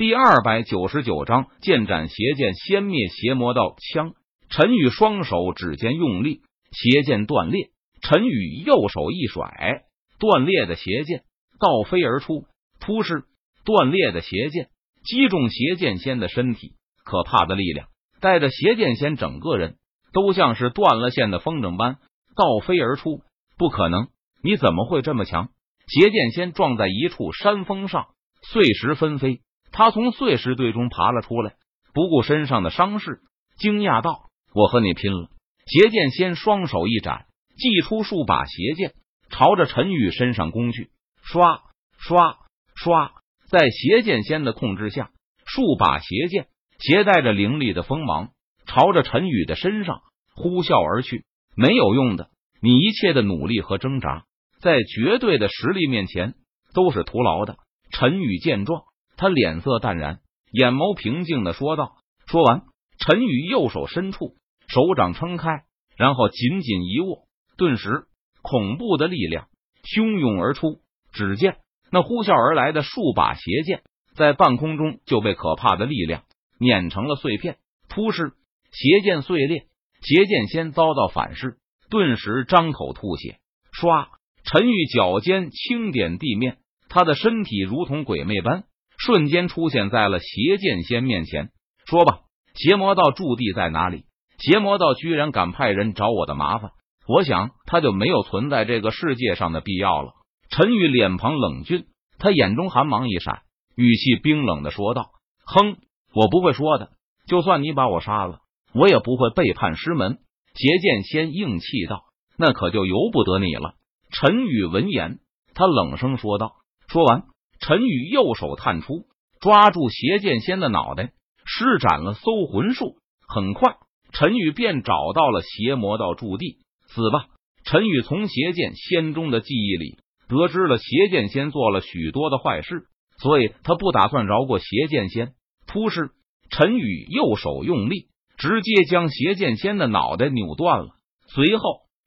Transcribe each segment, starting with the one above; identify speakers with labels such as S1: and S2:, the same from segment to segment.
S1: 第二百九十九章剑斩邪剑，先灭邪魔道。枪陈宇双手指尖用力，邪剑断裂。陈宇右手一甩，断裂的邪剑倒飞而出，突施断裂的邪剑击中邪剑仙的身体。可怕的力量带着邪剑仙整个人都像是断了线的风筝般倒飞而出。不可能！你怎么会这么强？邪剑仙撞在一处山峰上，碎石纷飞。他从碎石堆中爬了出来，不顾身上的伤势，惊讶道：“我和你拼了！”邪剑仙双手一展，祭出数把邪剑，朝着陈宇身上攻去。刷刷刷，在邪剑仙的控制下，数把邪剑携带着凌厉的锋芒，朝着陈宇的身上呼啸而去。没有用的，你一切的努力和挣扎，在绝对的实力面前都是徒劳的。陈宇见状。他脸色淡然，眼眸平静的说道。说完，陈宇右手伸出，手掌撑开，然后紧紧一握，顿时恐怖的力量汹涌而出。只见那呼啸而来的数把邪剑，在半空中就被可怕的力量碾成了碎片。突施，邪剑碎裂，邪剑仙遭到反噬，顿时张口吐血。唰，陈宇脚尖轻点地面，他的身体如同鬼魅般。瞬间出现在了邪剑仙面前，说吧，邪魔道驻地在哪里？邪魔道居然敢派人找我的麻烦，我想他就没有存在这个世界上的必要了。陈宇脸庞冷峻，他眼中寒芒一闪，语气冰冷的说道：“哼，我不会说的，就算你把我杀了，我也不会背叛师门。”邪剑仙硬气道：“那可就由不得你了。”陈宇闻言，他冷声说道：“说完。”陈宇右手探出，抓住邪剑仙的脑袋，施展了搜魂术。很快，陈宇便找到了邪魔道驻地。死吧！陈宇从邪剑仙中的记忆里得知了邪剑仙做了许多的坏事，所以他不打算饶过邪剑仙。突施，陈宇右手用力，直接将邪剑仙的脑袋扭断了。随后，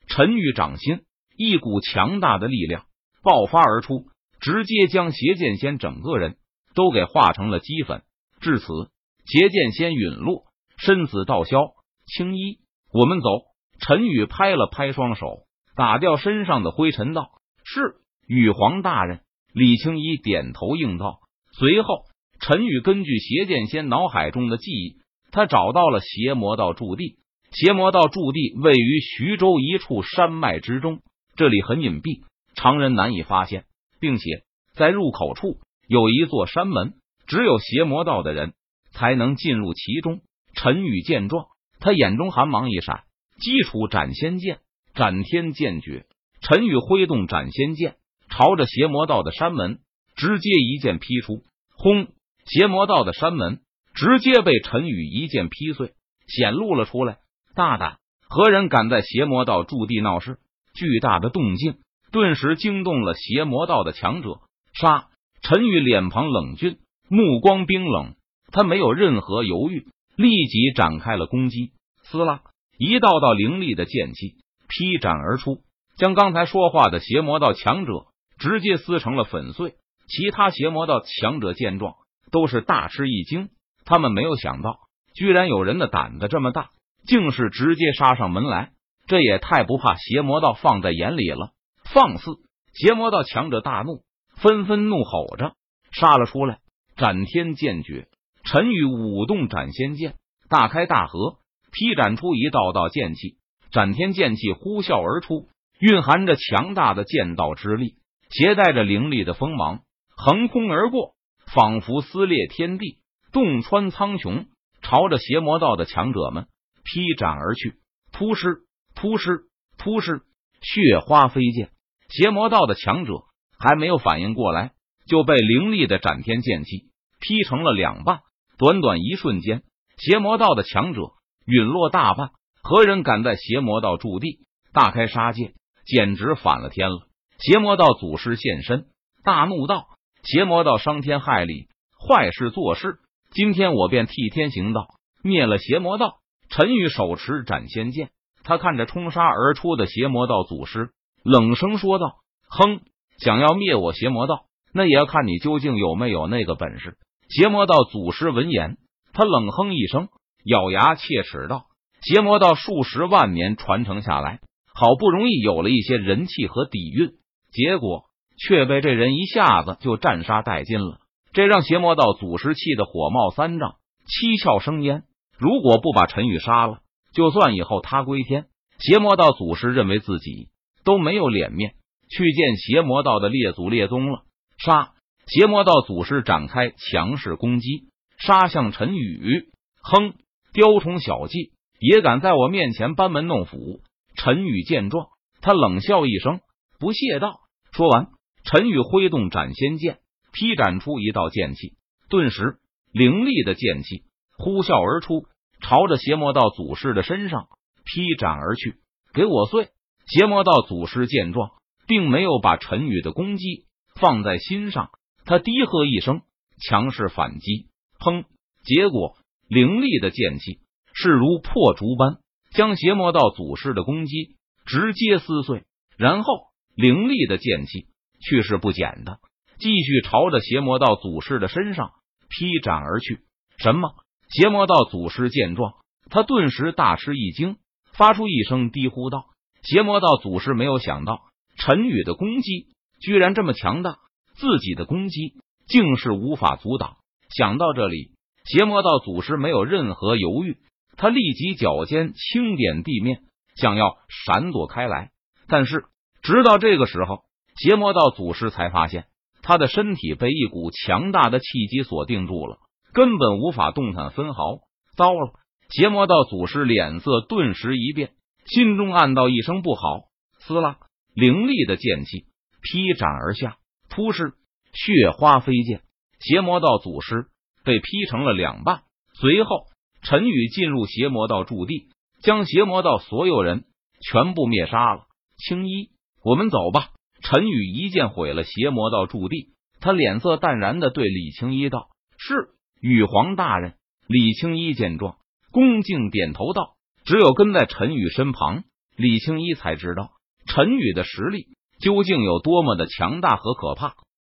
S1: 陈宇掌心一股强大的力量爆发而出。直接将邪剑仙整个人都给化成了齑粉。至此，邪剑仙陨落，身死道消。青衣，我们走。陈宇拍了拍双手，打掉身上的灰尘，道：“是，羽皇大人。”李青衣点头应道。随后，陈宇根据邪剑仙脑海中的记忆，他找到了邪魔道驻地。邪魔道驻地位于徐州一处山脉之中，这里很隐蔽，常人难以发现。并且在入口处有一座山门，只有邪魔道的人才能进入其中。陈宇见状，他眼中寒芒一闪，基础斩仙剑，斩天剑诀。陈宇挥动斩仙剑，朝着邪魔道的山门直接一剑劈出。轰！邪魔道的山门直接被陈宇一剑劈碎，显露了出来。大胆！何人敢在邪魔道驻地闹事？巨大的动静。顿时惊动了邪魔道的强者。杀！陈宇脸庞冷峻，目光冰冷，他没有任何犹豫，立即展开了攻击。撕拉！一道道凌厉的剑气劈斩而出，将刚才说话的邪魔道强者直接撕成了粉碎。其他邪魔道强者见状，都是大吃一惊。他们没有想到，居然有人的胆子这么大，竟是直接杀上门来。这也太不怕邪魔道放在眼里了。放肆！邪魔道强者大怒，纷纷怒吼着杀了出来。斩天剑诀，陈宇舞动斩仙剑，大开大合，劈斩出一道道剑气。斩天剑气呼啸而出，蕴含着强大的剑道之力，携带着凌厉的锋芒，横空而过，仿佛撕裂天地，洞穿苍穹，朝着邪魔道的强者们劈斩而去。突施，突施，突施，血花飞溅。邪魔道的强者还没有反应过来，就被凌厉的斩天剑气劈成了两半。短短一瞬间，邪魔道的强者陨落大半。何人敢在邪魔道驻地大开杀戒？简直反了天了！邪魔道祖师现身，大怒道：“邪魔道伤天害理，坏事做事！今天我便替天行道，灭了邪魔道！”陈宇手持斩仙剑，他看着冲杀而出的邪魔道祖师。冷声说道：“哼，想要灭我邪魔道，那也要看你究竟有没有那个本事。”邪魔道祖师闻言，他冷哼一声，咬牙切齿道：“邪魔道数十万年传承下来，好不容易有了一些人气和底蕴，结果却被这人一下子就斩杀殆尽了。这让邪魔道祖师气得火冒三丈，七窍生烟。如果不把陈宇杀了，就算以后他归天，邪魔道祖师认为自己都没有脸面去见邪魔道的列祖列宗了。杀！邪魔道祖师展开强势攻击，杀向陈宇。哼，雕虫小技也敢在我面前班门弄斧！陈宇见状，他冷笑一声，不屑道。说完，陈宇挥动斩仙剑，劈斩出一道剑气，顿时凌厉的剑气呼啸而出。朝着邪魔道祖师的身上劈斩而去，给我碎！邪魔道祖师见状，并没有把陈宇的攻击放在心上，他低喝一声，强势反击。砰！结果凌厉的剑气势如破竹般将邪魔道祖师的攻击直接撕碎，然后凌厉的剑气去势不减的继续朝着邪魔道祖师的身上劈斩而去。什么？邪魔道祖师见状，他顿时大吃一惊，发出一声低呼道：“邪魔道祖师没有想到陈宇的攻击居然这么强大，自己的攻击竟是无法阻挡。”想到这里，邪魔道祖师没有任何犹豫，他立即脚尖轻点地面，想要闪躲开来。但是，直到这个时候，邪魔道祖师才发现他的身体被一股强大的气机锁定住了。根本无法动弹分毫。糟了！邪魔道祖师脸色顿时一变，心中暗道一声不好。撕拉，凌厉的剑气劈斩而下，突施血花飞溅，邪魔道祖师被劈成了两半。随后，陈宇进入邪魔道驻地，将邪魔道所有人全部灭杀了。青衣，我们走吧。陈宇一剑毁了邪魔道驻地，他脸色淡然的对李青衣道：“是。”羽皇大人，李青衣见状，恭敬点头道：“只有跟在陈宇身旁，李青一才知道陈宇的实力究竟有多么的强大和可怕。”